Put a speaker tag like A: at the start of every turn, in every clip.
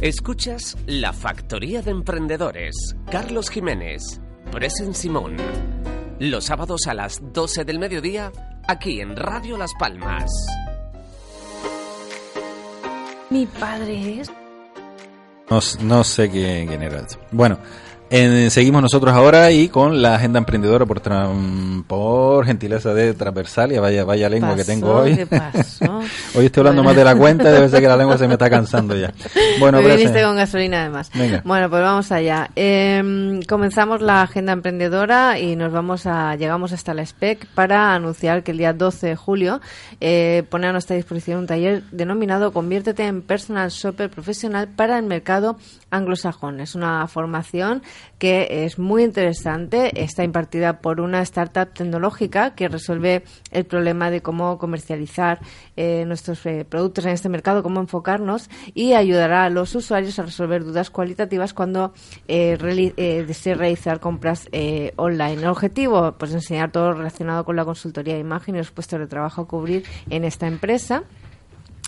A: Escuchas La Factoría de Emprendedores. Carlos Jiménez, Presen Simón. Los sábados a las 12 del mediodía, aquí en Radio Las Palmas.
B: Mi padre es.
C: No, no sé quién, quién era. Bueno, en- seguimos nosotros ahora y con la agenda emprendedora por, tram- por gentileza de Transversalia. Vaya, vaya lengua que tengo hoy.
B: ¿Qué pasó?
C: hoy estoy hablando
B: Bueno.
C: más de la cuenta, debe ser que la lengua se me está cansando ya. Bueno,
B: Me viniste con gasolina además.
C: Venga.
B: Bueno, pues vamos allá. Eh, comenzamos la agenda emprendedora y nos vamos a llegamos hasta la SPEC para anunciar que el día 12 de julio eh, pone a nuestra disposición un taller denominado Conviértete en Personal Shopper Profesional para el mercado anglosajón. Es una formación que es muy interesante. Está impartida por una startup tecnológica que resuelve el problema de cómo comercializar eh, nuestros eh, productos en este mercado, cómo enfocarnos y ayudará a los usuarios a resolver dudas cualitativas cuando eh, reali- eh, desee realizar compras eh, online. El objetivo, pues enseñar todo relacionado con la consultoría de imagen y los puestos de trabajo a cubrir en esta empresa.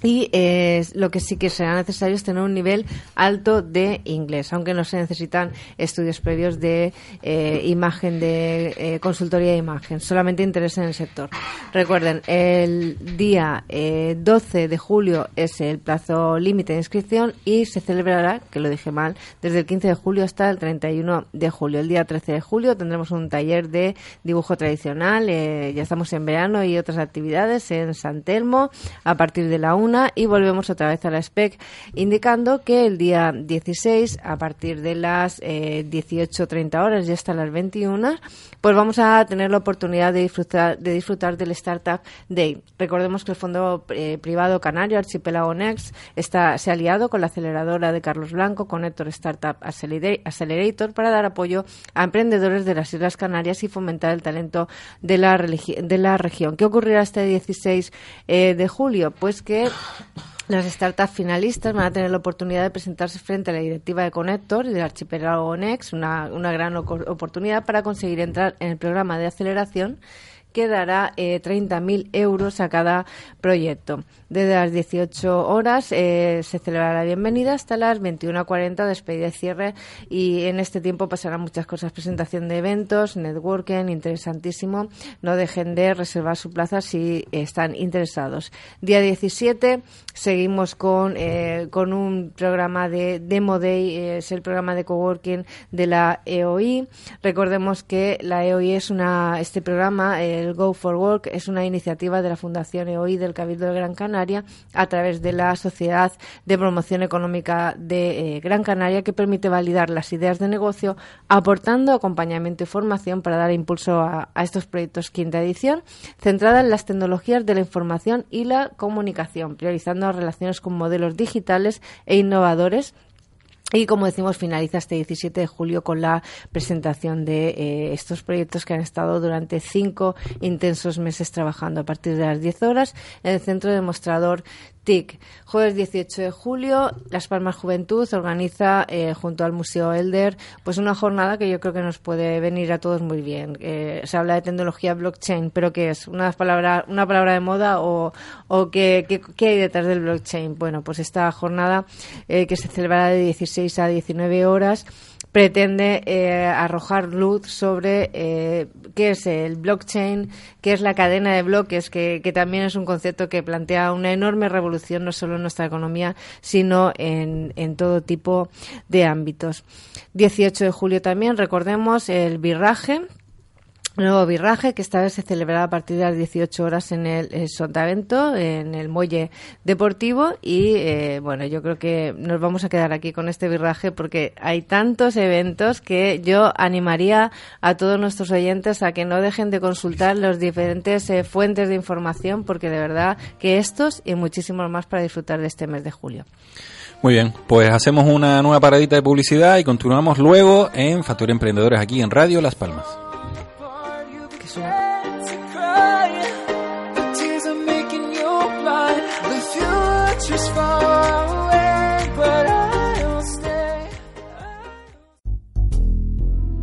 B: Y eh, lo que sí que será necesario es tener un nivel alto de inglés, aunque no se necesitan estudios previos de eh, imagen, de eh, consultoría de imagen, solamente interés en el sector. Recuerden, el día eh, 12 de julio es el plazo límite de inscripción y se celebrará, que lo dije mal, desde el 15 de julio hasta el 31 de julio. El día 13 de julio tendremos un taller de dibujo tradicional, eh, ya estamos en verano y otras actividades en San Telmo a partir de la y volvemos otra vez a la SPEC indicando que el día 16 a partir de las eh, 18.30 horas y hasta las 21 pues vamos a tener la oportunidad de disfrutar, de disfrutar del Startup Day. Recordemos que el fondo eh, privado canario Archipelago Next está, se ha aliado con la aceleradora de Carlos Blanco, Connector Startup Accelera- Accelerator, para dar apoyo a emprendedores de las Islas Canarias y fomentar el talento de la, de la región. ¿Qué ocurrirá este 16 eh, de julio? Pues que las startups finalistas van a tener la oportunidad de presentarse frente a la directiva de Connector y del archipiélago Next, una, una gran oportunidad para conseguir entrar en el programa de aceleración que dará eh, 30.000 euros a cada proyecto. Desde las 18 horas eh, se celebrará la bienvenida hasta las 21.40 despedida y cierre y en este tiempo pasarán muchas cosas, presentación de eventos, networking, interesantísimo. No dejen de reservar su plaza si están interesados. Día 17 seguimos con, eh, con un programa de Demo Day, eh, es el programa de coworking de la EOI. Recordemos que la EOI es una, este programa, el Go for Work, es una iniciativa de la Fundación EOI del Cabildo de Gran Canaria a través de la Sociedad de Promoción Económica de eh, Gran Canaria que permite validar las ideas de negocio aportando acompañamiento y formación para dar impulso a, a estos proyectos quinta edición centrada en las tecnologías de la información y la comunicación priorizando las relaciones con modelos digitales e innovadores y como decimos, finaliza este 17 de julio con la presentación de eh, estos proyectos que han estado durante cinco intensos meses trabajando a partir de las 10 horas en el centro demostrador TIC. Jueves 18 de julio, Las Palmas Juventud organiza eh, junto al Museo Elder pues una jornada que yo creo que nos puede venir a todos muy bien. Eh, se habla de tecnología blockchain, pero ¿qué es? ¿Una palabra, una palabra de moda o, o qué, qué, qué hay detrás del blockchain? Bueno, pues esta jornada eh, que se celebrará de 16 a 19 horas pretende eh, arrojar luz sobre eh, qué es el blockchain, qué es la cadena de bloques, que, que, también es un concepto que plantea una enorme revolución no solo en nuestra economía, sino en, en todo tipo de ámbitos. 18 de julio también, recordemos, el birraje, nuevo birraje que esta vez se celebrará a partir de las 18 horas en el, eh, Sotavento, en el muelle deportivo y eh, bueno, yo creo que nos vamos a quedar aquí con este birraje porque hay tantos eventos que yo animaría a todos nuestros oyentes a que no dejen de consultar las diferentes eh, fuentes de información porque de verdad que estos y muchísimos más para disfrutar de este mes de julio.
C: Muy bien, pues hacemos una nueva paradita de publicidad y continuamos luego en Factoría Emprendedores aquí en Radio Las Palmas.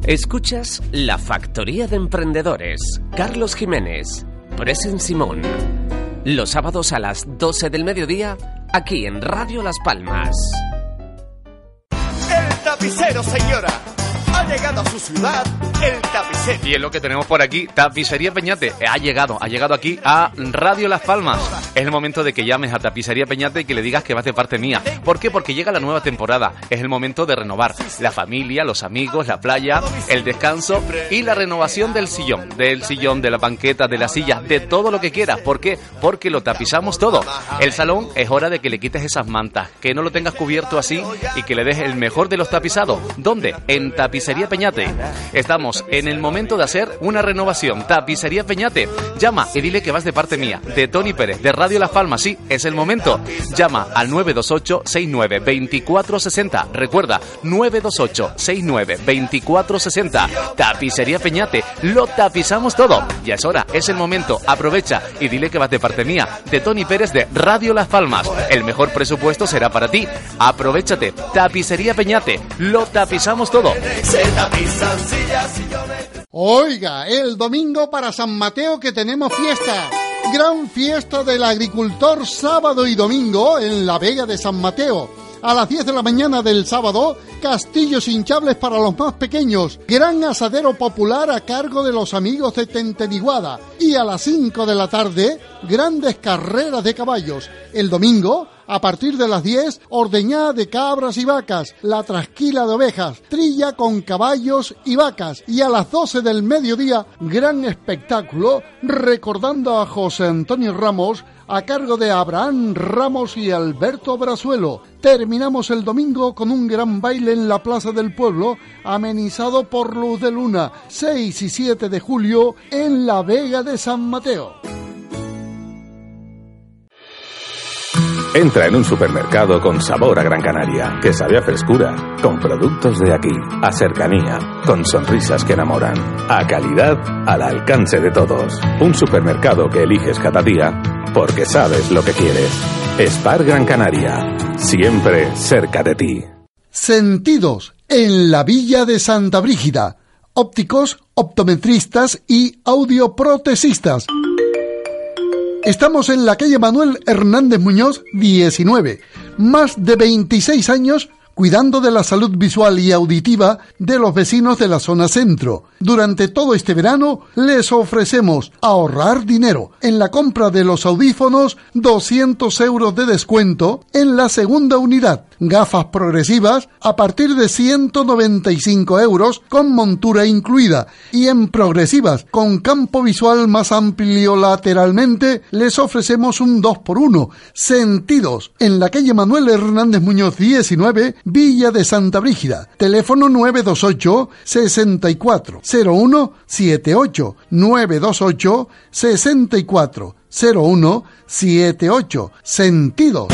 A: Escuchas La Factoría de Emprendedores, Carlos Jiménez, Presen Simón. Los sábados a las 12 del mediodía, aquí en Radio Las Palmas.
D: El tapicero, señora ha llegado a su ciudad
E: Y es lo que tenemos por aquí, Tapicería Peñate. Ha llegado, ha llegado aquí a Radio Las Palmas. Es el momento de que llames a Tapicería Peñate y que le digas que vas de parte mía. ¿Por qué? Porque llega la nueva temporada. Es el momento de renovar la familia, los amigos, la playa, el descanso y la renovación del sillón. Del sillón, de la banqueta, de la silla, de todo lo que quieras. ¿Por qué? Porque lo tapizamos todo. El salón es hora de que le quites esas mantas, que no lo tengas cubierto así y que le des el mejor de los tapizados. ¿Dónde? En Tapicería Peñate. Estamos en el momento de hacer una renovación. Tapicería Peñate. Llama y dile que vas de parte mía, de Tony Pérez, de Radio Las Palmas. Sí, es el momento. Llama al 928 69 2460. Recuerda, 928 69 2460. Tapicería Peñate. Lo tapizamos todo. Ya es hora, es el momento. Aprovecha y dile que vas de parte mía, de Tony Pérez, de Radio Las Palmas. El mejor presupuesto será para ti. Aprovechate. Tapicería Peñate. Lo tapizamos todo.
F: Oiga, el domingo para San Mateo que tenemos fiesta. Gran fiesta del agricultor sábado y domingo en la Vega de San Mateo. A las 10 de la mañana del sábado, castillos hinchables para los más pequeños, gran asadero popular a cargo de los amigos de Tenteniguada y a las 5 de la tarde, grandes carreras de caballos. El domingo, a partir de las 10, ordeñada de cabras y vacas, la trasquila de ovejas, trilla con caballos y vacas. Y a las 12 del mediodía, gran espectáculo recordando a José Antonio Ramos a cargo de Abraham Ramos y Alberto Brazuelo. Terminamos el domingo con un gran baile en la Plaza del Pueblo, amenizado por Luz de Luna, 6 y 7 de julio en la Vega de San Mateo.
G: Entra en un supermercado con sabor a Gran Canaria, que sabe a frescura, con productos de aquí, a cercanía, con sonrisas que enamoran, a calidad al alcance de todos. Un supermercado que eliges cada día porque sabes lo que quieres. Spar Gran Canaria, siempre cerca de ti.
F: Sentidos en la Villa de Santa Brígida. Ópticos, optometristas y audioprotesistas. Estamos en la calle Manuel Hernández Muñoz, 19. Más de 26 años cuidando de la salud visual y auditiva de los vecinos de la zona centro. Durante todo este verano les ofrecemos ahorrar dinero en la compra de los audífonos 200 euros de descuento en la segunda unidad, gafas progresivas a partir de 195 euros con montura incluida y en progresivas con campo visual más amplio lateralmente les ofrecemos un 2x1 sentidos en la calle Manuel Hernández Muñoz 19 Villa de Santa Brígida. Teléfono 928 64 01 78 928 64 01 78 Sentidos.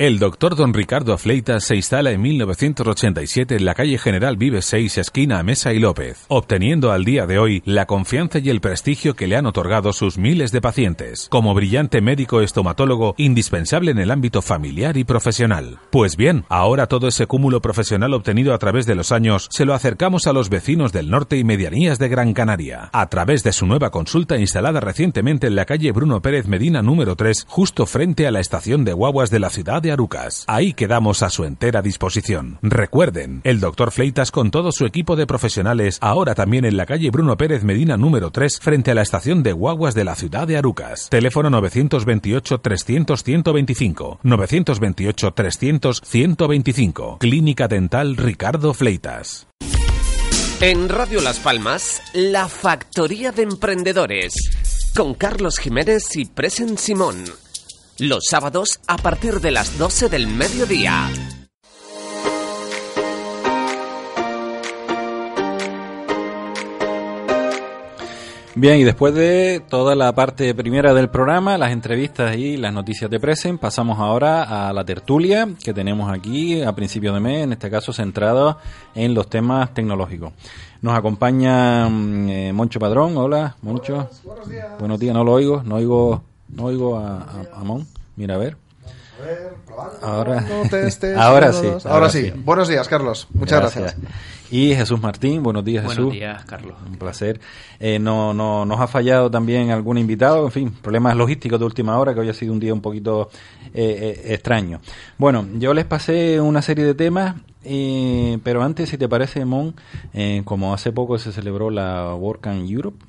H: El doctor don Ricardo Fleitas se instala en 1987 en la calle General Vive 6, esquina Mesa y López, obteniendo al día de hoy la confianza y el prestigio que le han otorgado sus miles de pacientes, como brillante médico estomatólogo indispensable en el ámbito familiar y profesional. Pues bien, ahora todo ese cúmulo profesional obtenido a través de los años se lo acercamos a los vecinos del norte y medianías de Gran Canaria, a través de su nueva consulta instalada recientemente en la calle Bruno Pérez Medina número 3, justo frente a la estación de guaguas de la ciudad de Arucas. Ahí quedamos a su entera disposición. Recuerden, el doctor Fleitas con todo su equipo de profesionales, ahora también en la calle Bruno Pérez Medina número 3, frente a la estación de guaguas de la ciudad de Arucas. Teléfono 928-300-125. 928-300-125. Clínica Dental Ricardo Fleitas.
A: En Radio Las Palmas, La Factoría de Emprendedores, con Carlos Jiménez y Presen Simón. Los sábados a partir de las 12 del mediodía.
C: Bien, y después de toda la parte primera del programa, las entrevistas y las noticias de Presen, pasamos ahora a la tertulia que tenemos aquí a principio de mes, en este caso centrado en los temas tecnológicos. Nos acompaña mm, eh, Moncho Padrón, hola, Moncho. Buenos días. Buenos días, no lo oigo, no oigo, no oigo a, a, a Mon. Mira, a ver. Ahora, ahora sí.
I: Ahora, sí. Buenos días, Carlos. Muchas gracias.
C: Y Jesús Martín, buenos días, Jesús.
J: Buenos días, Carlos.
C: Un placer. Eh, no, no, nos ha fallado también algún invitado, en fin, problemas logísticos de última hora, que hoy ha sido un día un poquito eh, eh, extraño. Bueno, yo les pasé una serie de temas eh, pero antes, si te parece, Mon, eh, como hace poco se celebró la WordCamp Europe,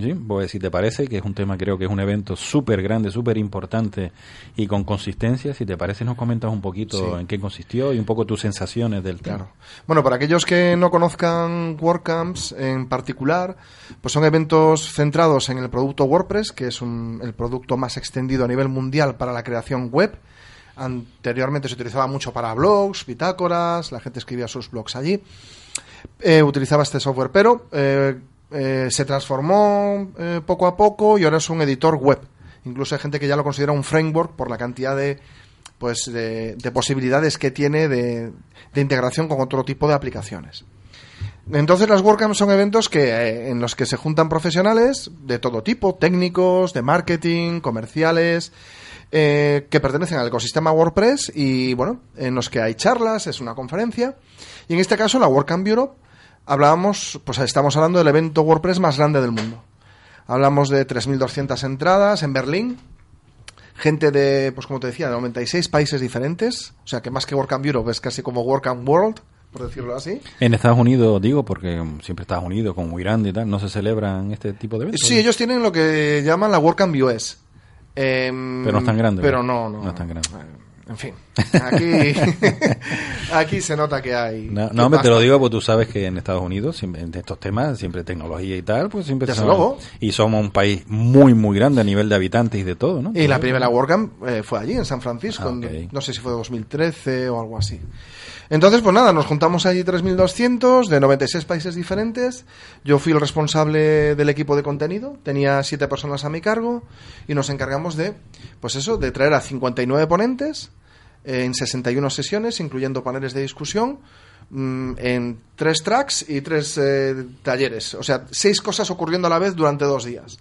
C: ¿sí? Pues si te parece, que es un tema, creo que es un evento súper grande, súper importante y con consistencia, si te parece, nos comentas un poquito
I: Sí.
C: en qué consistió y un poco tus sensaciones del tema.
I: Claro. Bueno, para aquellos que no conozcan WordCamps en particular, pues son eventos centrados en el producto WordPress, que es un- el producto más extendido a nivel mundial para la creación web. Anteriormente se utilizaba mucho para blogs, bitácoras, la gente escribía sus blogs allí. Eh, utilizaba este software, pero eh, eh, se transformó poco a poco y ahora es un editor web. Incluso hay gente que ya lo considera un framework por la cantidad de pues de, de posibilidades que tiene de, de integración con otro tipo de aplicaciones. Entonces las WordCamps son eventos que, en los que se juntan profesionales de todo tipo, técnicos, de marketing, comerciales, eh, que pertenecen al ecosistema WordPress y bueno, en los que hay charlas, es una conferencia. Y en este caso, la WordCamp Europe, hablábamos, pues estamos hablando del evento WordPress más grande del mundo. Hablamos de 3.200 entradas en Berlín, gente de, pues como te decía, de 96 países diferentes, o sea que más que WordCamp Europe es casi como WordCamp World, por decirlo así.
C: En Estados Unidos, digo, porque siempre Estados Unidos, con muy grande y tal, no se celebran este tipo de eventos.
I: Sí, ellos tienen lo que llaman la WordCamp US. Em,
C: Pero no es tan grande,
I: Pero no, no.
C: No es tan grande.
I: En fin, aquí, aquí se nota que hay.
C: No, no, hombre, te lo digo, porque tú sabes que en Estados Unidos, en estos temas, siempre tecnología y tal, pues siempre
I: luego.
C: Y somos un país muy, muy grande a nivel de habitantes y de todo, ¿no?
I: Y la primera WordCamp eh, fue allí, en San Francisco,
C: Ah,
I: en- no sé si fue 2013 o algo así. Entonces, pues nada, nos juntamos allí 3.200 de 96 países diferentes. Yo fui el responsable del equipo de contenido, tenía siete personas a mi cargo y nos encargamos de, pues eso, de traer a 59 ponentes eh, en 61 sesiones, incluyendo paneles de discusión, mm, en tres tracks y tres eh, talleres. O sea, seis cosas ocurriendo a la vez durante dos días.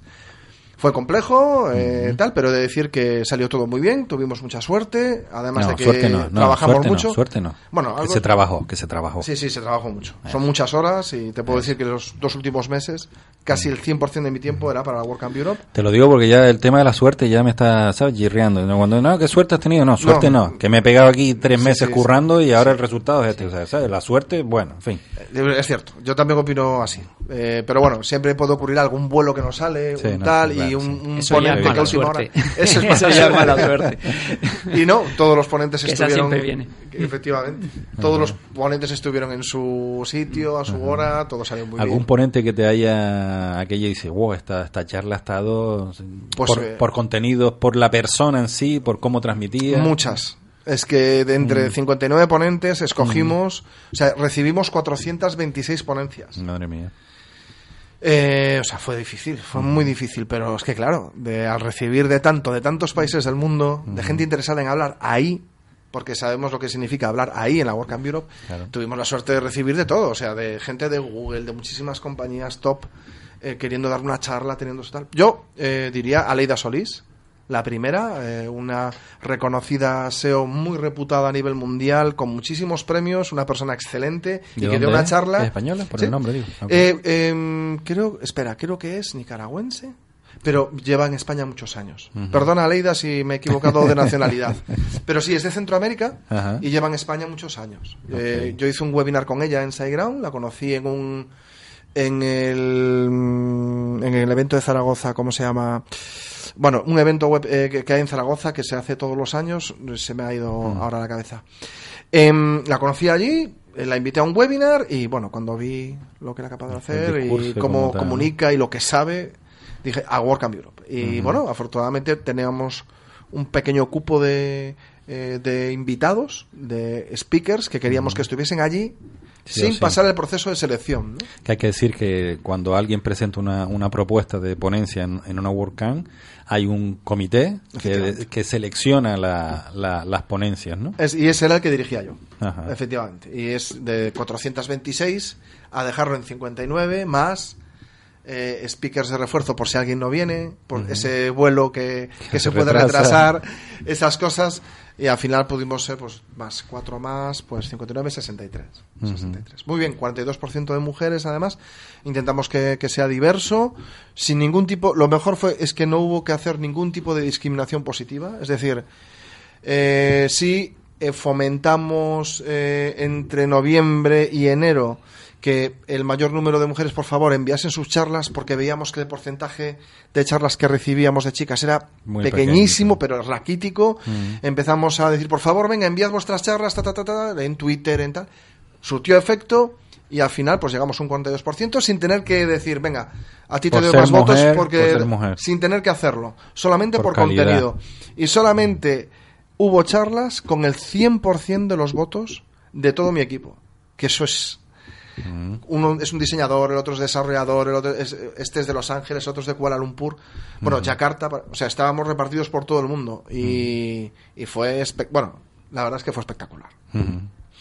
I: Fue complejo, eh, tal, pero he de decir que salió todo muy bien, tuvimos mucha suerte, además
C: No,
I: de que
C: suerte no, no,
I: trabajamos mucho.
C: suerte no.
I: Bueno,
C: Que se trabajó, que se trabajó.
I: Sí, sí, se trabajó mucho. Son muchas horas y te puedo decir que los dos últimos meses, casi el 100% de mi tiempo era para la WordCamp Europe.
C: Te lo digo porque ya el tema de la suerte ya me está, ¿sabes? Girreando. Cuando, no, ¿qué suerte has tenido? No, suerte no. Que me he pegado aquí tres
I: Sí,
C: meses
I: sí,
C: currando y ahora el resultado es este. O sea, ¿sabes? La suerte, bueno, en fin.
I: Eh, Es cierto, yo también opino así. Eh, pero bueno, siempre puede ocurrir algún vuelo que no sale, un tal,
C: claro,
I: y un, un
J: Eso
I: ponente que última hora. Eso es
J: Eso
I: mala
J: ya mala suerte.
I: Y no, todos los ponentes
J: Que esa
I: estuvieron.
J: siempre viene.
I: Efectivamente. Todos los ponentes estuvieron en su sitio, a su hora, todo salió muy
C: ¿Algún
I: bien.
C: ponente que te haya, aquella dice, wow, esta, esta charla ha estado
I: Pues,
C: por,
I: eh,
C: por contenidos, por la persona en sí, por cómo transmitía?
I: Muchas. Es que de entre
C: Mm.
I: 59 ponentes escogimos, o sea, recibimos 426 ponencias.
C: Madre mía.
I: Eh, o sea, fue difícil, fue muy difícil, pero es que claro, de, al recibir de tanto, de tantos países del mundo, de gente interesada en hablar ahí, porque sabemos lo que significa hablar ahí en la WordCamp Europe,
C: Claro.
I: tuvimos la suerte de recibir de todo, o sea, de gente de Google, de muchísimas compañías top, eh, queriendo dar una charla, teniendo su tal. Yo eh, diría Aleida Solís, la primera, eh, una reconocida SEO muy reputada a nivel mundial, con muchísimos premios, una persona excelente y
C: ¿De
I: que dio una charla.
C: ¿Es española? Por
I: Sí.
C: el nombre, digo. Ok.
I: Eh, em, creo, espera, creo que es nicaragüense, pero lleva en España muchos años. Perdona, Leida, si me he equivocado de nacionalidad. pero sí, es de Centroamérica y lleva en España muchos años. Eh, yo hice un webinar con ella en SiteGround, la conocí en un en el en el evento de Zaragoza, ¿cómo se llama? Bueno, un evento web eh, que, que hay en Zaragoza que se hace todos los años, se me ha ido
C: Mm.
I: ahora a la cabeza. Em, la conocí allí, eh, la invité a un webinar y bueno, cuando vi lo que era capaz de hacer
C: discurso
I: y cómo comunica y lo que sabe, dije a WordCamp Europe. Y bueno, afortunadamente teníamos un pequeño cupo de, eh, de invitados, de speakers que queríamos que estuviesen allí
C: Sí
I: sin
C: sí.
I: pasar el proceso de selección. ¿no?
C: Que hay que decir que cuando alguien presenta una, una propuesta de ponencia en, en una WordCamp, hay un comité que, que selecciona la- la- las ponencias, ¿no?
I: Es- y ese era el que dirigía yo,
C: Ajá.
I: efectivamente. Y es de 426 a dejarlo en 59, más eh, speakers de refuerzo por si alguien no viene, por ese vuelo que, que
C: se
I: se puede
C: retrasa.
I: retrasar, esas cosas. Y al final pudimos ser pues más cuatro más, pues 59, 63.
C: Ujú.
I: 63. Muy bien, 42% de mujeres además. Intentamos que, que sea diverso, sin ningún tipo... Lo mejor fue es que no hubo que hacer ningún tipo de discriminación positiva. Es decir, eh, sí eh, fomentamos eh, entre noviembre y enero que el mayor número de mujeres, por favor, enviasen sus charlas porque veíamos que el porcentaje de charlas que recibíamos de chicas era
C: Muy
I: pequeñísimo, pero raquítico.
C: Mm.
I: Empezamos a decir, por favor, venga, enviad vuestras charlas, ta, ta, ta, ta, en Twitter, en tal. Surtió efecto y al final pues llegamos a un 42% sin tener que decir, venga, a ti te
C: Por
I: doy más votos porque
C: por
I: sin tener que hacerlo, solamente
C: Por
I: por, contenido. Y solamente hubo charlas con el 100% de los votos de todo mi equipo, que eso es
C: Mm.
I: uno es un diseñador, el otro es desarrollador, el otro es, este es de Los Ángeles, otro es de Kuala Lumpur, bueno,
C: Ujú.
I: Yakarta, o sea, estábamos repartidos por todo el mundo y, y fue, bueno, la verdad es que fue espectacular.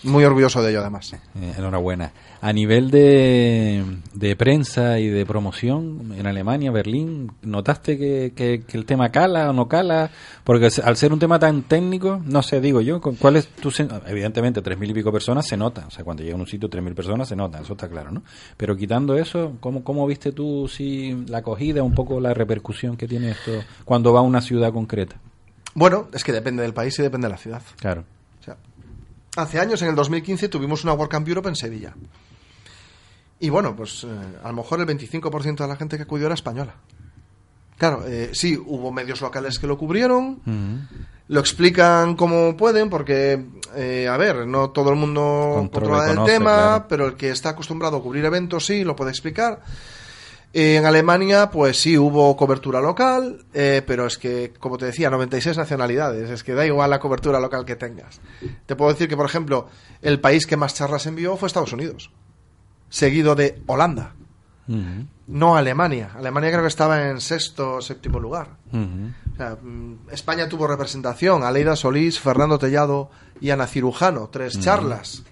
I: Muy orgulloso de ello, además.
C: Eh, enhorabuena. A nivel de, de prensa y de promoción en Alemania, Berlín, ¿notaste que, que- que el tema cala o no cala? Porque al ser un tema tan técnico, no sé, digo yo, ¿con ¿cuál es tu Evidentemente, tres mil y pico personas se nota. O sea, cuando llega a un sitio, tres mil personas se nota, eso está claro, ¿no? Pero quitando eso, ¿cómo, cómo viste tú si la acogida, un poco la repercusión que tiene esto cuando va a una ciudad concreta?
I: Bueno, es que depende del país y depende de la ciudad.
C: Claro.
I: Hace años, en el 2015, tuvimos una WordCamp Europe en Sevilla. Y bueno, pues eh, a lo mejor el 25% de la gente que acudió era española. Claro, eh, sí, hubo medios locales que lo cubrieron, lo explican como pueden, porque, eh, a ver, no todo el mundo
C: Controla
I: el
C: conoce,
I: tema,
C: claro.
I: pero el que está acostumbrado a cubrir eventos sí, lo puede explicar. En Alemania, pues sí, hubo cobertura local, eh, pero es que, como te decía, 96 nacionalidades, es que da igual la cobertura local que tengas. Te puedo decir que, por ejemplo, el país que más charlas envió fue Estados Unidos, seguido de Holanda, No Alemania. Alemania creo que estaba en sexto o séptimo lugar.
C: Ujú.
I: O sea, mm, España tuvo representación, Aleida Solís, Fernando Tellado y Ana Cirujano, tres charlas.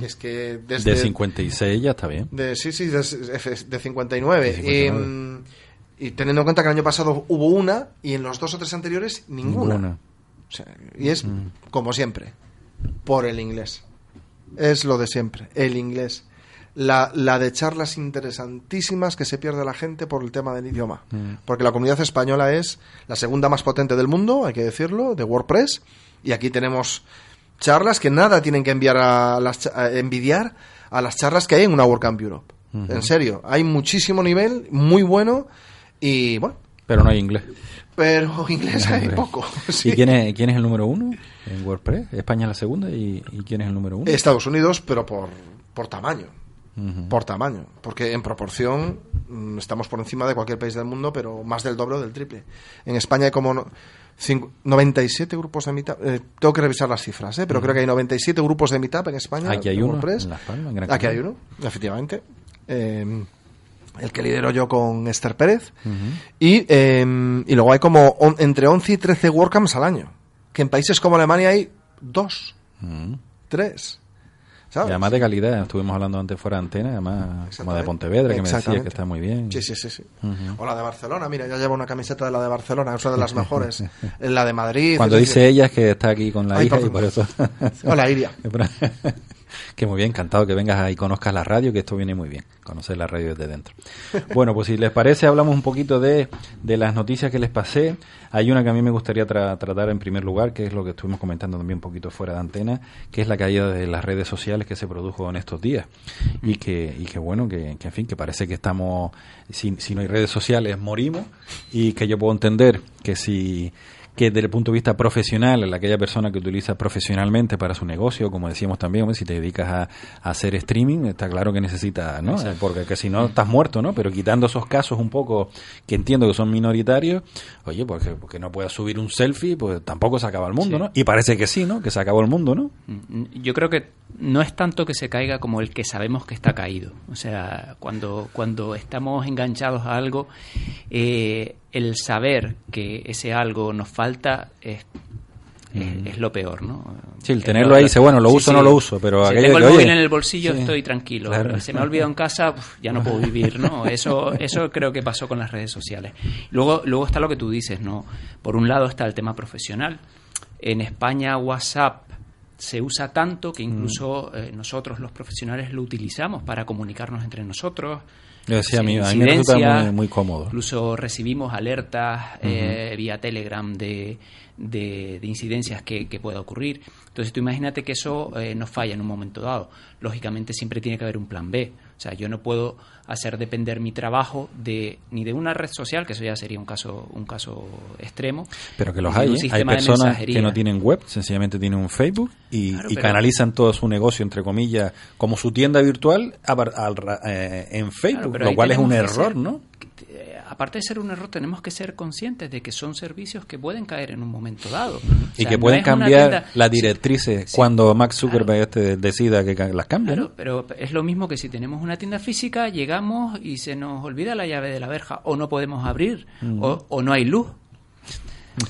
I: Que es que desde...
C: De 56 ya está bien.
I: de- sí, sí, de, de 59.
C: De 59.
I: Y, mm, y teniendo en cuenta que el año pasado hubo una y en los dos o tres anteriores ninguna.
C: Ninguna.
I: O sea, y es como siempre, por el inglés. Es lo de siempre, el inglés. La, la de charlas interesantísimas que se pierde la gente por el tema del idioma.
C: Mm.
I: Porque la comunidad española es la segunda más potente del mundo, hay que decirlo, de WordPress. Y aquí tenemos charlas que nada tienen que enviar a las, a envidiar a las charlas que hay en una WordCamp Europe. En serio, hay muchísimo nivel, muy bueno. Y bueno,
C: Pero no hay inglés.
I: pero inglés hay poco. sí.
C: ¿Y quién es, quién es el número uno en WordPress? España es la segunda y, y quién es el número uno?
I: Estados Unidos, pero por, por tamaño. Por tamaño. Porque en proporción mm, estamos por encima de cualquier país del mundo, pero más del doble o del triple. En España hay como no- cinco- 97 grupos de Meetup. eh, tengo que revisar las cifras, ¿eh? pero creo que hay 97 grupos de Meetup en España.
C: Aquí hay uno, en Las Palmas, en Gran
I: Aquí hay uno, efectivamente. Eh, el que lidero yo con Esther Pérez. Y, eh, y luego hay como on- entre 11 y 13 WordCamps al año. Que en países como Alemania hay dos,
C: Ujú.
I: tres.
C: Y
I: ¿sabes?
C: además de calidad, estuvimos hablando antes fuera de antena, además como de. Pontevedra, que me decías que está muy bien.
I: Sí, sí, sí. sí.
C: Ujú.
I: O la de Barcelona, mira, ya llevo una camiseta de la de Barcelona, es una de las mejores. la de Madrid.
C: Cuando dice ella es que está aquí con la
I: Ay,
C: hija y por eso...
I: Hola, Iria.
C: que muy bien, encantado que vengas y conozcas la radio, que esto viene muy bien, conocer la radio desde dentro. Bueno, pues si les parece, hablamos un poquito de, de las noticias que les pasé. Hay una que a mí me gustaría tra- tratar en primer lugar, que es lo que estuvimos comentando también un poquito fuera de antena, que es la caída de las redes sociales que se produjo en estos días. Y que, y que bueno, que, que en fin, que parece que estamos, si, si no hay redes sociales, morimos. Y que yo puedo entender que si que desde el punto de vista profesional, aquella persona que utiliza profesionalmente para su negocio, como decíamos también, si te dedicas a, a hacer streaming, está claro que necesitas, ¿no? Porque que si no estás muerto, ¿no? Pero quitando esos casos un poco que entiendo que son minoritarios, oye, pues que- porque no puedas subir un selfie, pues tampoco se acaba el mundo,
J: Sí.
C: ¿no? Y parece que sí, ¿no? Que se acabó el mundo, ¿no?
J: Mm, Yo creo que no es tanto que se caiga como el que sabemos que está caído. O sea, cuando, cuando estamos enganchados a algo, eh, el saber que ese algo nos falta es, es, es lo peor, ¿no?
C: Sí, el tenerlo
J: lo-
C: ahí, dice, bueno, lo uso o no lo uso, pero
J: si tengo el móvil
C: oye,
J: en el bolsillo,
C: sí,
J: estoy tranquilo.
C: claro.
J: Se me ha olvidado en casa, uf, ya no puedo vivir, ¿no? Eso, eso creo que pasó con las redes sociales. Luego, luego está lo que tú dices, ¿no? Por un lado está el tema profesional. En España, WhatsApp se usa tanto que incluso eh, nosotros los profesionales lo utilizamos para comunicarnos entre nosotros.
C: Yo decía, a mí-
J: sin
C: a mí me resulta muy- muy cómodo.
J: Incluso recibimos alertas eh, vía Telegram de, de- de incidencias que, que pueda ocurrir. Entonces tú imagínate que eso eh, nos falla en un momento dado. Lógicamente siempre tiene que haber un plan B. O sea, yo no puedo hacer depender mi trabajo de ni de una red social, que eso ya sería un caso un caso extremo.
C: Pero que los hay, ¿eh? hay personas que no tienen web, sencillamente tienen un Facebook y,
J: Claro,
C: y
J: pero-
C: canalizan todo su negocio, entre comillas, como su tienda virtual a ra- eh, en Facebook,
J: Claro,
C: lo cual es un error, ¿no?
J: Aparte de ser un error, tenemos que ser conscientes de que son servicios que pueden caer en un momento dado.
C: Y
J: O sea,
C: que pueden cambiar las directrices cuando Max Zuckerberg este decida que las cambie,
J: Claro, pero es lo mismo que si tenemos una tienda física, llegamos y se nos olvida la llave de la verja, o no podemos abrir,
C: Mm.
J: o, o no hay luz.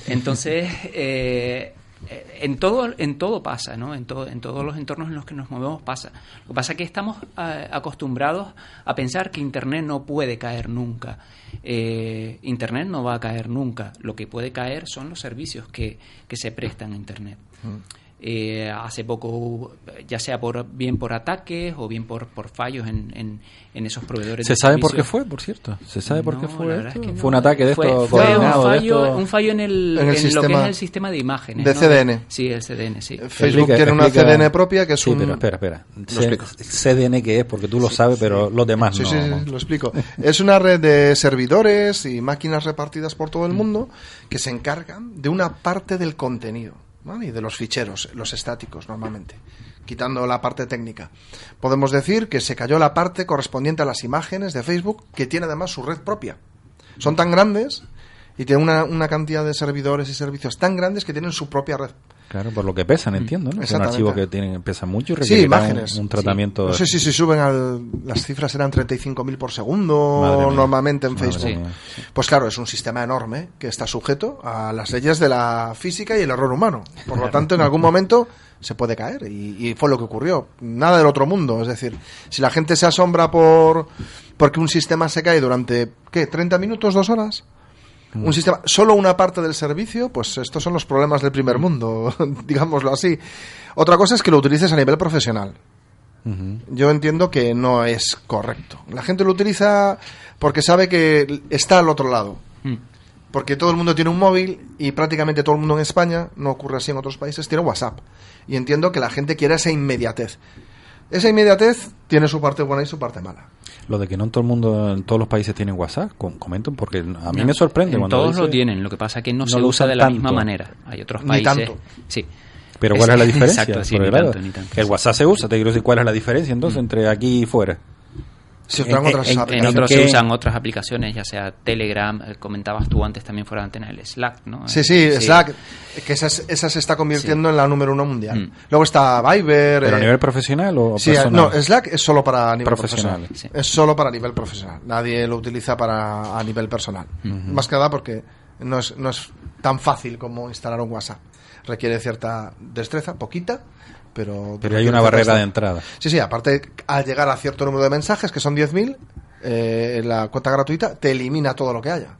J: Entonces, eh, en todo en todo pasa, ¿no? En, todo, en todos los entornos en los que nos movemos pasa. Lo que pasa es que estamos eh, acostumbrados a pensar que Internet no puede caer nunca. Eh, Internet no va a caer nunca. Lo que puede caer son los servicios que, que se prestan a Internet. Eh, hace poco, ya sea por bien por ataques o bien por, por fallos en, en, en esos proveedores.
C: ¿Se
J: de
C: sabe por qué fue, por cierto? ¿Se sabe por qué
J: No,
C: fue
J: la verdad
C: esto?
J: es que no.
C: ¿Fue un ataque de
J: Fue-
C: esto
J: fue un
C: de
J: fallo,
C: esto?
J: un fallo en, el,
I: En el
J: en lo que
I: sistema
J: es el sistema de imágenes.
I: de
J: ¿no?
I: CDN.
J: Sí, el CDN, sí.
I: Facebook tiene una CDN propia que es
C: sí,
I: un-
C: pero espera, espera. C-. CDN que es, porque tú lo sabes, pero los demás
I: Sí,
C: no.
I: sí, sí,
C: no.
I: lo explico. Es una red de servidores y máquinas repartidas por todo el mundo que se encargan de una parte del contenido y de los ficheros, los estáticos normalmente, quitando la parte técnica. Podemos decir que se cayó la parte correspondiente a las imágenes de Facebook, que tiene además su red propia. Son tan grandes y tienen una, una cantidad de servidores y servicios tan grandes que tienen su propia red.
C: Claro, por lo que pesan, entiendo, ¿no? Son
I: Exactamente.
C: archivos que tienen, pesan mucho y
I: Sí,
C: requieren
I: imágenes.
C: un, un tratamiento.
I: No sé si si suben al. Las cifras eran 35.000 por segundo normalmente en
C: Madre
I: Facebook.
C: mía.
I: Pues claro, es un sistema enorme que está sujeto a las leyes de la física y el error humano. Por lo tanto, en algún momento se puede caer. Y, y fue lo que ocurrió. Nada del otro mundo. Es decir, si la gente se asombra por porque un sistema se cae durante, ¿qué? ¿30 minutos, dos horas?
C: Mm.
I: Un sistema, solo una parte del servicio, pues estos son los problemas del primer mundo, digámoslo así. Otra cosa es que lo utilices a nivel profesional. Yo entiendo que no es correcto. La gente lo utiliza porque sabe que está al otro lado.
J: Mm.
I: Porque todo el mundo tiene un móvil y prácticamente todo el mundo en España, no ocurre así en otros países, tiene WhatsApp. Y entiendo que la gente quiere esa inmediatez. Esa inmediatez tiene su parte buena y su parte mala.
C: Lo de que no en todo el mundo, en todos los países tienen WhatsApp, com- comenten, porque a mí
J: No,
C: me sorprende
J: en
C: cuando
J: todos
C: dice-
J: lo tienen, lo que pasa es que no, se
C: lo
J: usa de la
C: tanto.
J: misma manera. Hay otros
I: Ni
J: países.
I: tanto.
J: Sí.
C: Pero ¿cuál es, la diferencia?
J: Exacto, sí, ni tanto, ni tanto.
C: Que el WhatsApp se usa, te quiero decir, ¿cuál es la diferencia entonces entre aquí y fuera?
I: Se
C: usan otras
J: en, en
C: aplicaciones.
J: otros
C: ¿Qué?
J: se usan otras aplicaciones, ya sea Telegram, eh, comentabas tú antes también fuera de antena, el Slack, ¿no?
I: Sí,
J: Eh,
I: sí, Slack, que esa, es- esa se está convirtiendo en la número uno mundial.
J: Mm.
I: Luego está Viber.
C: ¿Pero a
I: eh,
C: nivel profesional o
I: Sí,
C: personal?
I: no, Slack es solo para nivel
C: Profesional,
I: profesional.
J: sí.
I: Es solo para nivel profesional. Nadie lo utiliza para a nivel personal. Más que nada porque no es, no es tan fácil como instalar un WhatsApp. Requiere cierta destreza, poquita, pero...
C: Pero hay una barrera de entrada.
I: Sí, sí, aparte, al llegar a cierto número de mensajes, que son 10.000, eh, la cuota gratuita te elimina todo lo que haya.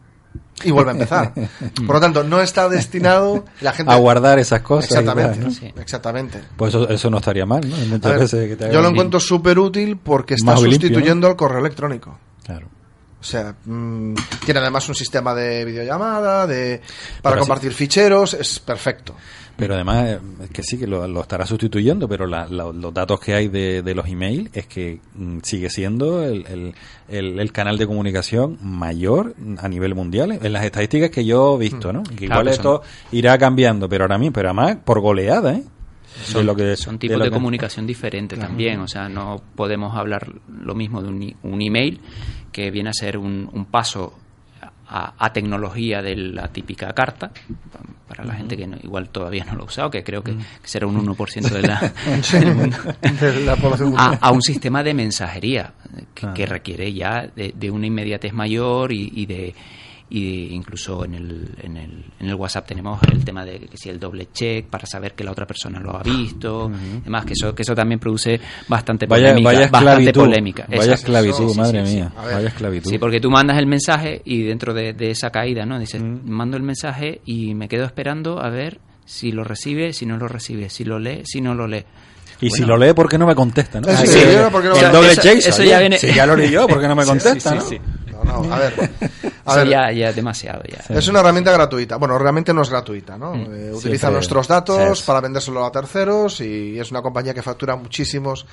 I: Y vuelve a empezar. Por lo tanto, no está destinado la gente
C: A guardar esas cosas.
I: Exactamente,
C: tal, ¿no?
J: Sí.
I: exactamente.
C: Pues eso, eso no estaría mal, ¿no? Muchas
I: A ver,
C: veces que te
I: yo lo encuentro súper útil porque está
C: Más limpio,
I: sustituyendo al correo electrónico.
C: Claro.
I: O sea, mm, tiene además un sistema de videollamada, de para
C: Pero
I: compartir ficheros, es perfecto.
C: Pero además, eh, es que sí, que lo, lo estará sustituyendo, pero la- la- los datos que hay de, de los emails es que mm, sigue siendo el, el- el- el canal de comunicación mayor a nivel mundial en las estadísticas que yo he visto, ¿no? Que igual esto irá cambiando, pero ahora mismo, pero además por goleada, ¿eh?
J: Son,
C: lo que-
J: son
C: de
J: tipos de,
C: que-
J: comunicación diferentes también, o sea, no podemos hablar lo mismo de un, un email que viene a ser un, un paso a, a tecnología de la típica carta, pa- para la gente que no- igual todavía no lo ha usado, que creo que, que será un 1% de la,
I: Sí,
J: del mundo,
I: de la población
J: a, a un sistema de mensajería que,
C: Ah.
J: que requiere ya de, de una inmediatez mayor y, y de y incluso en el, en, el, en el WhatsApp tenemos el tema de que si el doble check para saber que la otra persona lo ha visto, además que eso que eso también produce bastante
C: Vaya,
J: polémica,
C: vaya
J: bastante
C: esclavitud,
J: polémica.
C: vaya esclavitud,
J: Sí, sí,
C: madre
J: sí, sí.
C: mía, vaya esclavitud.
J: Sí, porque tú mandas el mensaje y dentro de, de esa caída, ¿no? Dices, mando el mensaje y me quedo esperando a ver si lo recibe, si no lo recibe, si lo lee, si no lo lee.
C: Y si lo lee, ¿por qué no me contesta? ¿no? Ay,
I: sí, ¿por qué no
C: el doble
J: eso-
C: chase,
J: eso ya viene-
C: Si ya lo leí yo, ¿por qué no me
J: Sí,
C: contesta?
J: sí,
C: no?
I: No, a ver. A
J: Eso
I: ver,
J: ya, ya demasiado, ya.
I: Es una herramienta gratuita. Bueno, realmente no es gratuita, ¿no? Eh, utiliza nuestros datos
C: sí.
I: para vendérselo a terceros y es una compañía que factura muchísimos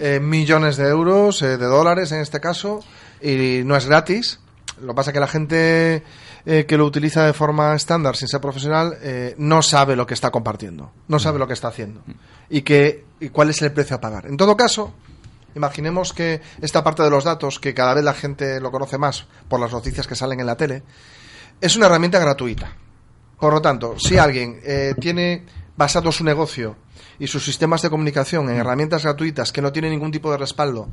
I: eh, millones de euros, eh, de dólares en este caso, y no es gratis. Lo que pasa es que la gente eh, que lo utiliza de forma estándar, sin ser profesional, eh, no sabe lo que está compartiendo, no sabe lo que está haciendo y, que, y cuál es el precio a pagar. En todo caso, Imaginemos que esta parte de los datos, que cada vez la gente lo conoce más por las noticias que salen en la tele, es una herramienta gratuita. Por lo tanto, si alguien eh, tiene basado su negocio y sus sistemas de comunicación en herramientas gratuitas que no tienen ningún tipo de respaldo,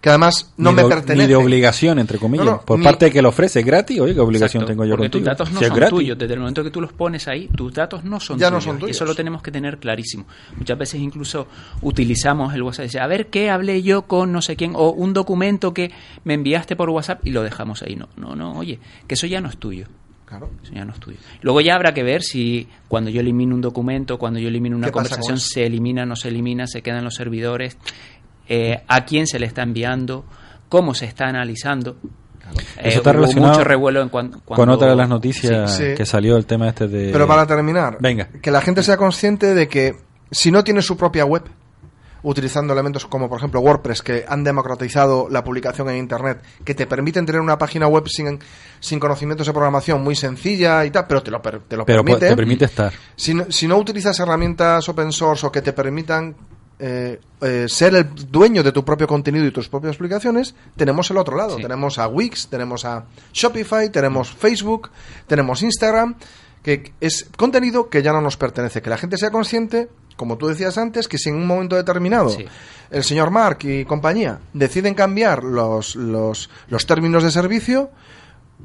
I: que además no
C: ni
I: me
C: de,
I: pertenecen,
C: Ni de obligación, entre comillas.
I: No, no,
C: por
I: ni-
C: parte de que lo ofrece gratis, oye, ¿qué obligación
J: Exacto,
C: tengo yo
J: porque
C: contigo?
J: tus datos no
C: Si
J: son
C: gratis.
J: tuyos. Desde el momento que tú los pones ahí, tus datos no son
I: Ya no
J: tuyos.
I: son tuyos.
J: Y eso lo tenemos que tener clarísimo. Muchas veces incluso utilizamos el WhatsApp. Dice, a ver qué hablé yo con no sé quién, o un documento que me enviaste por WhatsApp y lo dejamos ahí. No, no, no, oye, que eso ya no es tuyo.
I: Claro.
J: Eso ya no es tuyo. Luego ya habrá que ver si cuando yo elimino un documento, cuando yo elimino una
I: ¿Qué pasa con
J: conversación, se elimina, no se elimina, se quedan los servidores, eh, a quién se le está enviando, cómo se está analizando. Eh,
C: Eso está relacionado
J: mucho revuelo en cuan- cuando,
C: Con otra de las noticias
I: Sí, sí.
C: que salió el tema este de...
I: Pero para terminar,
C: Venga.
I: que la gente sea consciente de que si no tiene su propia web, utilizando elementos como por ejemplo WordPress, que han democratizado la publicación en Internet, que te permiten tener una página web sin, sin conocimientos de programación muy sencilla y tal, pero te lo, te lo
C: Pero
I: permite.
C: te permite estar.
I: Si no, si no utilizas herramientas open source o que te permitan eh, eh, ser el dueño de tu propio contenido y tus propias explicaciones, tenemos el otro lado.
J: Sí.
I: Tenemos a Wix, tenemos a Shopify, tenemos Facebook, tenemos Instagram, que es contenido que ya no nos pertenece. Que la gente sea consciente, como tú decías antes, que si en un momento determinado
J: Sí.
I: el señor Mark y compañía deciden cambiar los, los, los términos de servicio,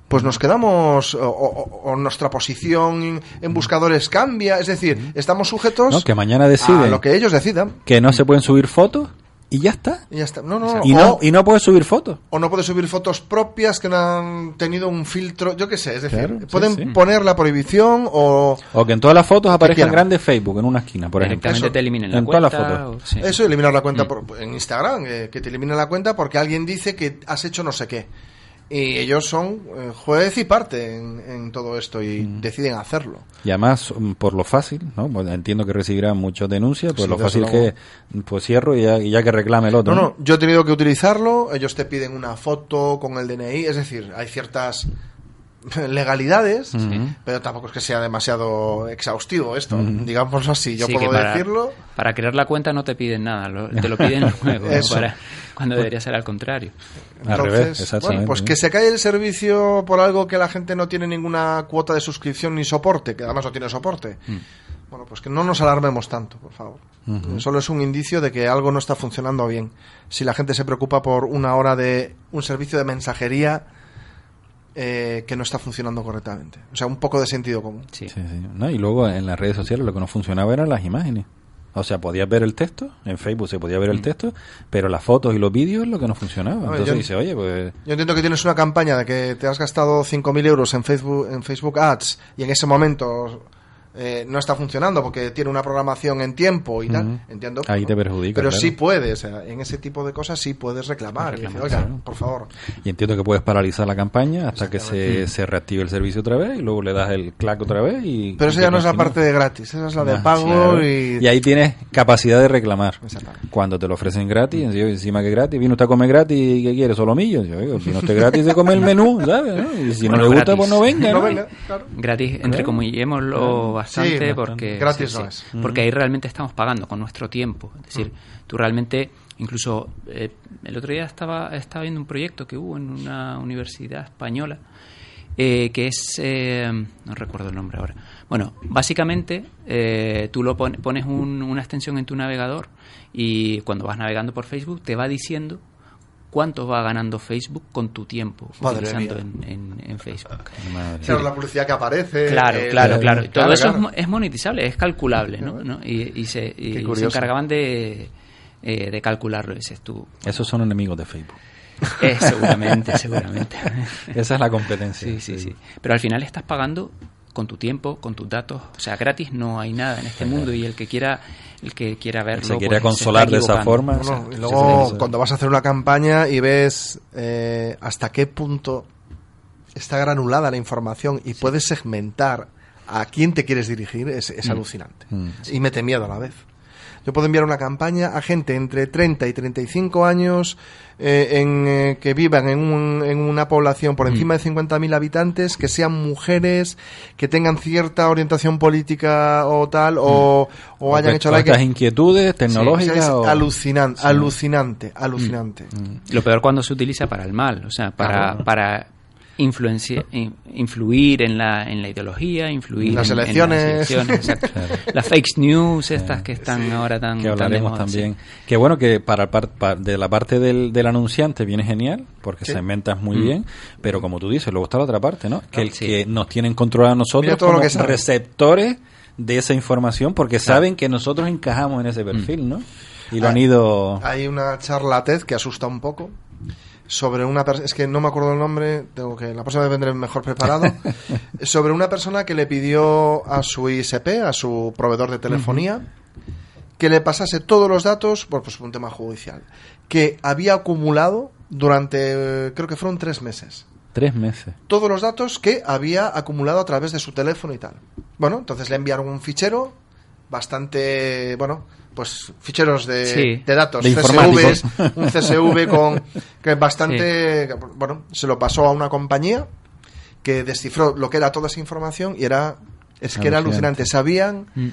I: pues nos quedamos o, o- o nuestra posición en, buscadores cambia, es decir, estamos sujetos
C: ¿no? Que mañana deciden
I: a lo que ellos decidan
C: que no se pueden subir fotos y ya está.
I: y ya está. No, no,
C: Y no,
I: o,
C: y no puedes subir fotos.
I: o no puede subir fotos propias que no han tenido un filtro, yo qué sé, es decir,
C: Claro,
I: pueden
C: sí.
I: poner la prohibición o
C: O que en todas las fotos aparezcan grandes Facebook en una esquina, por ejemplo.
J: Directamente
I: Eso.
J: te eliminen la
C: En todas
J: cuenta.
C: las fotos.
J: o- sí.
I: Eso, eliminar la
C: Mm.
I: cuenta por- en Instagram, eh, que te eliminen la cuenta porque alguien dice que has hecho no sé qué. Y ellos son eh, juez y parte en, en todo esto y
C: Mm.
I: deciden hacerlo.
C: Y además, mm, por lo fácil, ¿no? Pues entiendo que recibirán muchas denuncias, pues
I: Sí,
C: lo fácil que pues cierro y ya, y ya que reclame el otro.
I: No, no, yo he tenido que utilizarlo, ellos te piden una foto con el DNI, es decir, hay ciertas legalidades, pero tampoco es que sea demasiado exhaustivo esto, digámoslo así, yo
J: Sí,
I: puedo
J: para,
I: decirlo.
J: Para crear la cuenta no te piden nada, lo- te lo piden luego, ¿no?
I: Eso.
J: Para- cuando debería ser al contrario.
C: Al
I: Entonces,
C: revés, exactamente.
I: bueno, pues que se cae el servicio por algo que la gente no tiene ninguna cuota de suscripción ni soporte, que además no tiene soporte.
J: Mm.
I: Bueno, pues que no nos alarmemos tanto, por favor. Solo es un indicio de que algo no está funcionando bien. Si la gente se preocupa por una hora de un servicio de mensajería eh, que no está funcionando correctamente. O sea, un poco de sentido común.
J: Sí.
C: Sí, sí. No, y luego en las redes sociales lo que no funcionaba eran las imágenes. O sea, podías ver el texto, en Facebook se podía ver el texto, pero las fotos y los vídeos es lo que no funcionaba.
I: ver,
C: Entonces
I: yo-
C: dice, oye, pues...
I: Yo entiendo que tienes una campaña de que te has gastado 5.000 euros en Facebook, en Facebook Ads y en ese momento eh, no está funcionando porque tiene una programación en tiempo y tal, entiendo.
C: Ahí te perjudica,
I: Pero
C: claro.
I: sí puedes, en ese tipo de cosas sí puedes reclamar. y decir, Oiga, por favor.
C: Y entiendo que puedes paralizar la campaña hasta que se, se reactive el servicio otra vez y luego le das el clac otra vez y...
I: Pero
C: y
I: esa ya no es la parte de gratis, esa es la de
C: Ah,
I: pago
C: claro.
I: y...
C: ahí tienes capacidad de reclamar. Cuando te lo ofrecen gratis, y encima que gratis, vino usted a comer gratis, ¿y ¿qué quiere? ¿Solomillo? Yo digo, vino usted gratis, se come el menú, ¿sabes? no? Y si
J: Bueno,
C: no le gusta,
J: gratis.
C: pues no venga, ¿no?
I: No venga, claro.
J: Gratis, entre comillémoslo. Bastante,
I: Sí,
J: porque
I: Gratis
J: sí,
I: no
J: sí.
I: es.
J: porque ahí realmente estamos pagando con nuestro tiempo. Es decir, tú realmente, incluso eh, el otro día estaba, estaba viendo un proyecto que hubo en una universidad española eh, que es, eh, no recuerdo el nombre ahora. Bueno, básicamente eh, tú lo pon- pones un- una extensión en tu navegador y cuando vas navegando por Facebook te va diciendo cuánto va ganando Facebook con tu tiempo
I: Madre
J: utilizando
I: mía.
J: en, en- en Facebook.
C: Madre.
I: Claro, la publicidad que aparece.
J: Claro,
I: eh,
J: claro, claro. Y todo
I: claro,
J: eso
I: claro.
J: Es, mo- es monetizable, es calculable, ¿no? ¿no? Y, y se, y encargaban de, eh, de calcularlo, dices tú.
C: Esos son enemigos de Facebook.
J: Eh, seguramente, seguramente.
C: Esa es la competencia.
J: Sí, sí, sí. Pero al final estás pagando con tu tiempo, con tus datos. O sea, gratis no hay nada en este mundo y el que quiera el que quiera verlo
C: se quiera
J: pues,
C: consolar de esa forma.
I: Y luego, cuando vas a hacer una campaña y ves eh, hasta qué punto está granulada la información y puedes segmentar a quién te quieres dirigir, es, es
J: Mm.
I: alucinante.
C: Mm.
I: Y mete miedo a la vez. Yo puedo enviar una campaña a gente entre 30 y 35 años eh, en, eh, que vivan en, un- en una población por encima de 50.000 habitantes, que sean mujeres, que tengan cierta orientación política o tal, o, o hayan hecho like.
C: estas inquietudes tecnológicas.
I: Sí,
C: o-
I: alucinante,
C: Sí.
I: alucinante, alucinante.
J: Lo peor cuando se utiliza para el mal, o sea, para,
I: Claro.
J: para influencia, in- influir en la, en la ideología, influir
I: Las
J: en, las elecciones, exacto. Las fake news estas que están ahora tan
C: que
J: tan de
C: hablaremos
J: moda,
C: también.
J: sí.
C: Que bueno que para el par- pa- de la parte del, del anunciante viene genial, porque
I: Sí.
C: segmentas muy
J: Mm.
C: bien, pero como tú dices, luego está la otra parte, ¿no? Que el
J: Sí.
C: que nos tienen controlado a nosotros
I: todo lo
C: como
I: que
C: receptores de esa información, porque saben que nosotros encajamos en ese perfil, ¿no? Y lo han ido...
I: Hay una charla TED que asusta un poco sobre una persona, es que no me acuerdo el nombre, tengo que la próxima vez vendré mejor preparado, sobre una persona que le pidió a su ISP, a su proveedor de telefonía, que le pasase todos los datos, por pues, un tema judicial, que había acumulado durante, creo que fueron tres meses.
C: Tres meses.
I: todos los datos que había acumulado a través de su teléfono y tal. Bueno, entonces le enviaron un fichero bastante, bueno, pues ficheros de,
J: Sí.
I: de datos,
C: De
I: CSVs, un CSV con que bastante, bueno, se lo pasó a una compañía que descifró lo que era toda esa información y era es que era
C: Alucinante.
I: alucinante, sabían
J: Mm.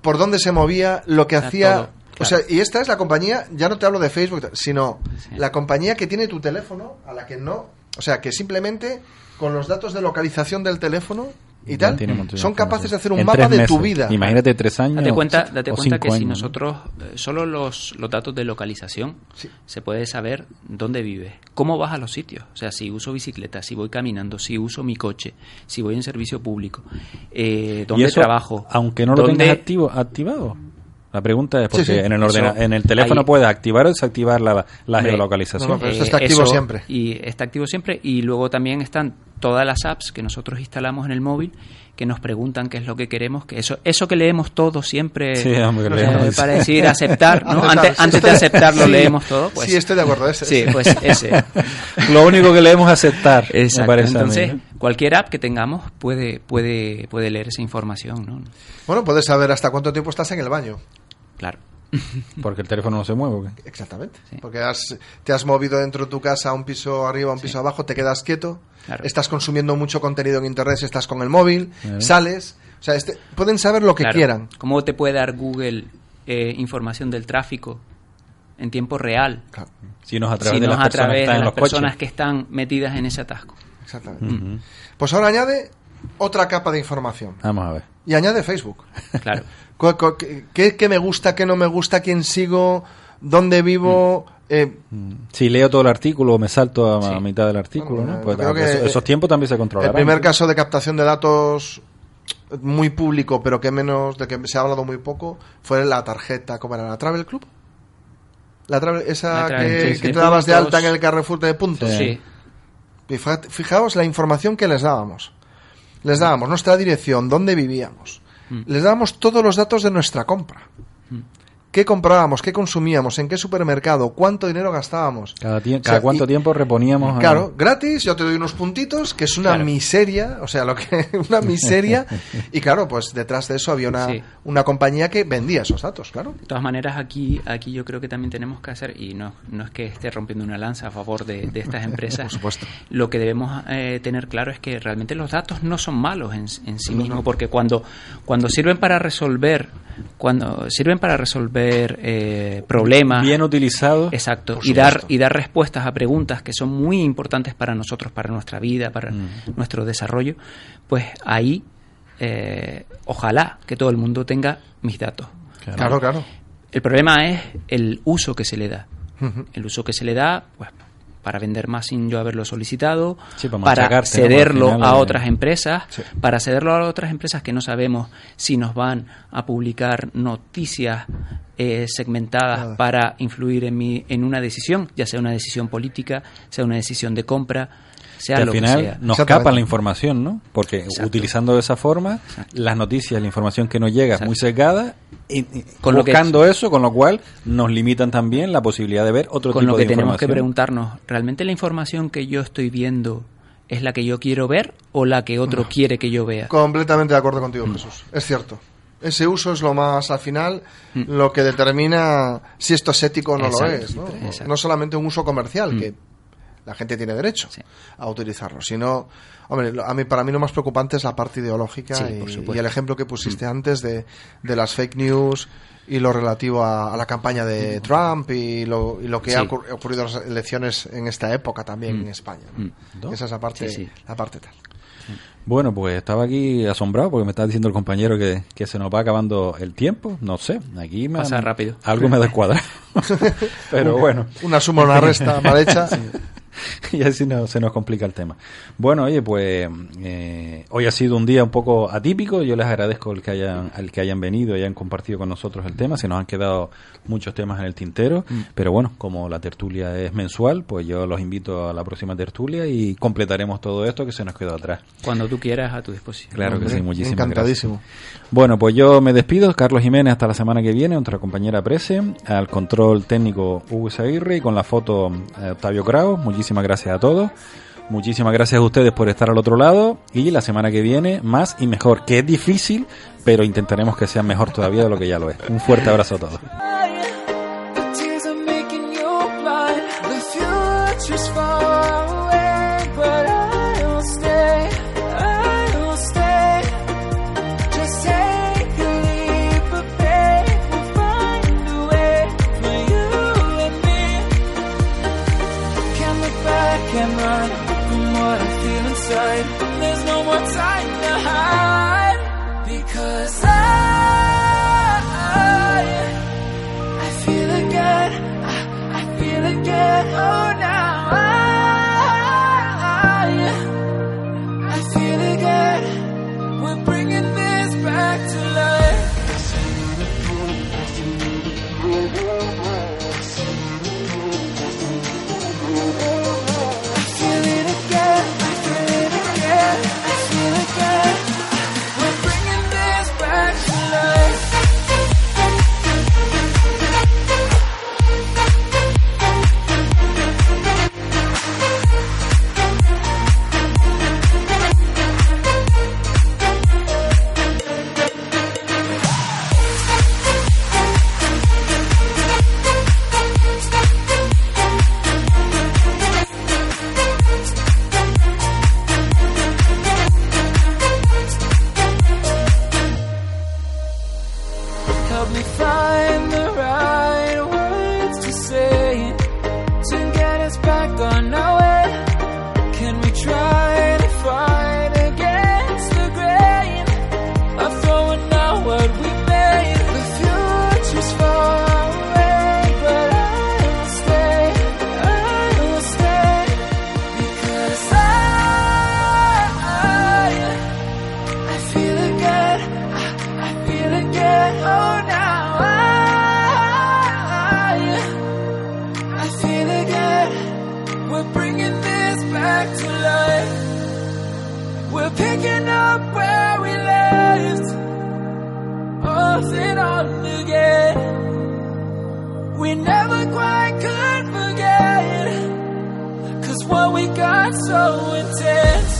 I: por dónde se movía, lo que
J: Era
I: hacía.
J: todo,
I: O
J: claro.
I: sea, y esta es la compañía, ya no te hablo de Facebook, sino
J: Sí.
I: la compañía que tiene tu teléfono, a la que no. O sea, que simplemente con los datos de localización del teléfono y tal, son capaces de hacer un
C: En
I: mapa de tu vida.
C: Imagínate tres años.
J: Date cuenta,
C: o
J: date cuenta que si nosotros eh, solo los, los datos de localización
I: Sí.
J: se puede saber dónde vives, cómo vas a los sitios, o sea, si uso bicicleta, si voy caminando, si uso mi coche, si voy en servicio público, eh, dónde
C: eso,
J: trabajo,
C: Aunque no lo
J: dónde-
C: tengas activo, activado. La pregunta es porque
I: Sí, sí.
C: en el ordena-
J: Eso-
C: en el teléfono
J: ahí-
C: puedes activar o desactivar la, la geolocalización.
I: no, no, pero esto está activo siempre.
J: Y está activo siempre. Y luego también están todas las apps que nosotros instalamos en el móvil que nos preguntan qué es lo que queremos. que Eso eso que leemos todo siempre
C: Sí, hombre,
J: eh,
C: leemos.
J: para decir aceptar. ¿no?
I: Aceptar,
J: Antes,
I: sí,
J: antes de aceptarlo
I: sí.
J: leemos todo. Pues,
I: sí, estoy de acuerdo. ese-
J: Sí, pues ese.
C: Lo único que leemos es aceptar. me
J: Exacto.
C: parece a mí,
J: Entonces,
C: ¿no?
J: cualquier app que tengamos puede, puede, puede leer esa información. ¿no?
I: Bueno, puedes saber hasta cuánto tiempo estás en el baño.
J: Claro.
C: Porque el teléfono no se mueve. ¿o qué?
I: Exactamente.
J: Sí.
I: Porque has- te has movido dentro de tu casa a un piso arriba, a un piso abajo, te quedas quieto,
J: Claro.
I: estás consumiendo mucho contenido en internet, si estás con el móvil,
C: Claro.
I: sales. O sea, este- pueden saber lo que
J: Claro.
I: quieran.
J: ¿Cómo te puede dar Google eh, información del tráfico en tiempo real?
I: Claro,
C: Si nos a través
J: Si
C: de
J: no
C: las
J: es a
C: personas que
J: través
C: están
J: de
C: en
J: las personas que están metidas en ese atasco.
I: exactamente. Pues ahora añade otra capa de información.
C: Vamos a ver.
I: Y añade Facebook.
J: Claro.
I: ¿Qué, qué me gusta, qué no me gusta, quién sigo, dónde vivo? eh,
C: Si leo todo el artículo o me salto a, mitad del artículo,
I: Bueno,
C: ¿no? Pues,
I: creo que,
C: eso- esos
I: eh,
C: tiempos también se
I: el
C: controlarán.
I: primer caso de captación de datos muy público, pero que menos, de que se ha hablado muy poco, fue la tarjeta, ¿cómo era? ¿La Travel Club? La Travel, esa
J: La Travel,
I: que,
J: sí,
I: que
J: sí.
I: te dabas de alta en el Carrefour de puntos.
J: Sí.
I: Y Fijaos la información que les dábamos. Les dábamos nuestra dirección, dónde vivíamos, les dábamos todos los datos de nuestra compra. ¿Qué comprábamos? ¿Qué consumíamos? ¿En qué supermercado? ¿Cuánto dinero gastábamos?
C: Cada, tie-
I: O sea,
C: cada cuánto
I: y-
C: tiempo reponíamos. a-
I: Claro, gratis, yo te doy unos puntitos, que es una
J: Claro.
I: miseria, o sea, lo que una miseria. y claro, pues detrás de eso había una,
J: Sí.
I: una compañía que vendía esos datos, claro.
J: De todas maneras, aquí, aquí yo creo que también tenemos que hacer, y no, no es que esté rompiendo una lanza a favor de, de estas empresas,
I: Por supuesto.
J: lo que debemos eh, tener claro es que realmente los datos no son malos en, en sí mismos, porque cuando, cuando sirven para resolver, cuando sirven para resolver eh, problemas,
C: Bien utilizado.
J: Exacto, y dar, y dar respuestas a preguntas que son muy importantes para nosotros, para nuestra vida, para
C: Mm.
J: nuestro desarrollo, pues ahí eh, ojalá que todo el mundo tenga mis datos.
I: Claro, claro.
J: El problema es el uso que se le da. El uso que se le da, pues, para vender más sin yo haberlo solicitado,
C: Sí, para
J: para
C: machacarte, ¿no?
J: cederlo
C: final,
J: a
C: eh,
J: otras empresas,
I: Sí.
J: para cederlo a otras empresas que no sabemos si nos van a publicar noticias eh, segmentadas para influir en, mi, en una decisión, ya sea una decisión política, sea una decisión de compra, sea
C: que al
J: lo
C: final
J: que sea.
C: nos capan la información, ¿no? Porque
J: Exacto.
C: utilizando de esa forma, las noticias, la información que nos llega es muy sesgada, y, y
J: Con lo que-
C: buscando eso, con lo cual nos limitan también la posibilidad de ver otro
J: Con
C: tipo
J: lo que
C: de
J: tenemos que
C: información.
J: preguntarnos, ¿realmente la información que yo estoy viendo es la que yo quiero ver o la que otro quiere que yo vea?
I: Completamente de acuerdo contigo. Jesús. Es cierto. Ese uso es lo más, al final,
J: Mm.
I: lo que determina si esto es ético o no
J: Exacto,
I: lo es. ¿no? No solamente un uso comercial,
J: Mm.
I: que la gente tiene derecho
J: Sí.
I: a utilizarlo, sino, hombre, a mí, para mí lo más preocupante es la parte ideológica
J: Sí,
I: y.
J: Mm.
I: el ejemplo que pusiste antes de, de las fake news y lo relativo a, a la campaña de Trump y lo, y lo que
J: Mm. Sí.
I: ha ocur- ocurrido en las elecciones en esta época también
J: Mm.
I: en España. ¿no?
J: Mm.
I: Esa es la parte, la parte tal.
C: Bueno, pues estaba aquí asombrado porque me está diciendo el compañero que, que se nos va acabando el tiempo. No sé, aquí me
J: Pasa rápido.
C: algo me descuadra. Pero bueno.
I: Una suma, una resta mal hecha.
C: y así no- se nos complica el tema. Bueno, oye, pues eh, hoy ha sido un día un poco atípico. Yo les agradezco el que hayan, el que hayan venido y hayan compartido con nosotros el tema. Se nos han quedado muchos temas en el tintero.
J: Mm.
C: Pero bueno, como la tertulia es mensual, pues yo los invito a la próxima tertulia y completaremos todo esto que se nos quedó atrás.
J: Cuando tú quieras, a tu disposición.
C: Claro que sí, muchísimas
I: encantadísimo.
C: gracias. Bueno, pues yo me despido, Carlos Jiménez, hasta la semana que viene, otra compañera Prese, al control técnico Hugo Aguirre y con la foto eh, Octavio Kraus. Muchísimas gracias a todos. Muchísimas gracias a ustedes por estar al otro lado y la semana que viene más y mejor, que es difícil, pero intentaremos que sea mejor todavía de lo que ya lo es. Un fuerte abrazo a todos.
K: lost it all again. We never quite could forget. Cause what we got so intense.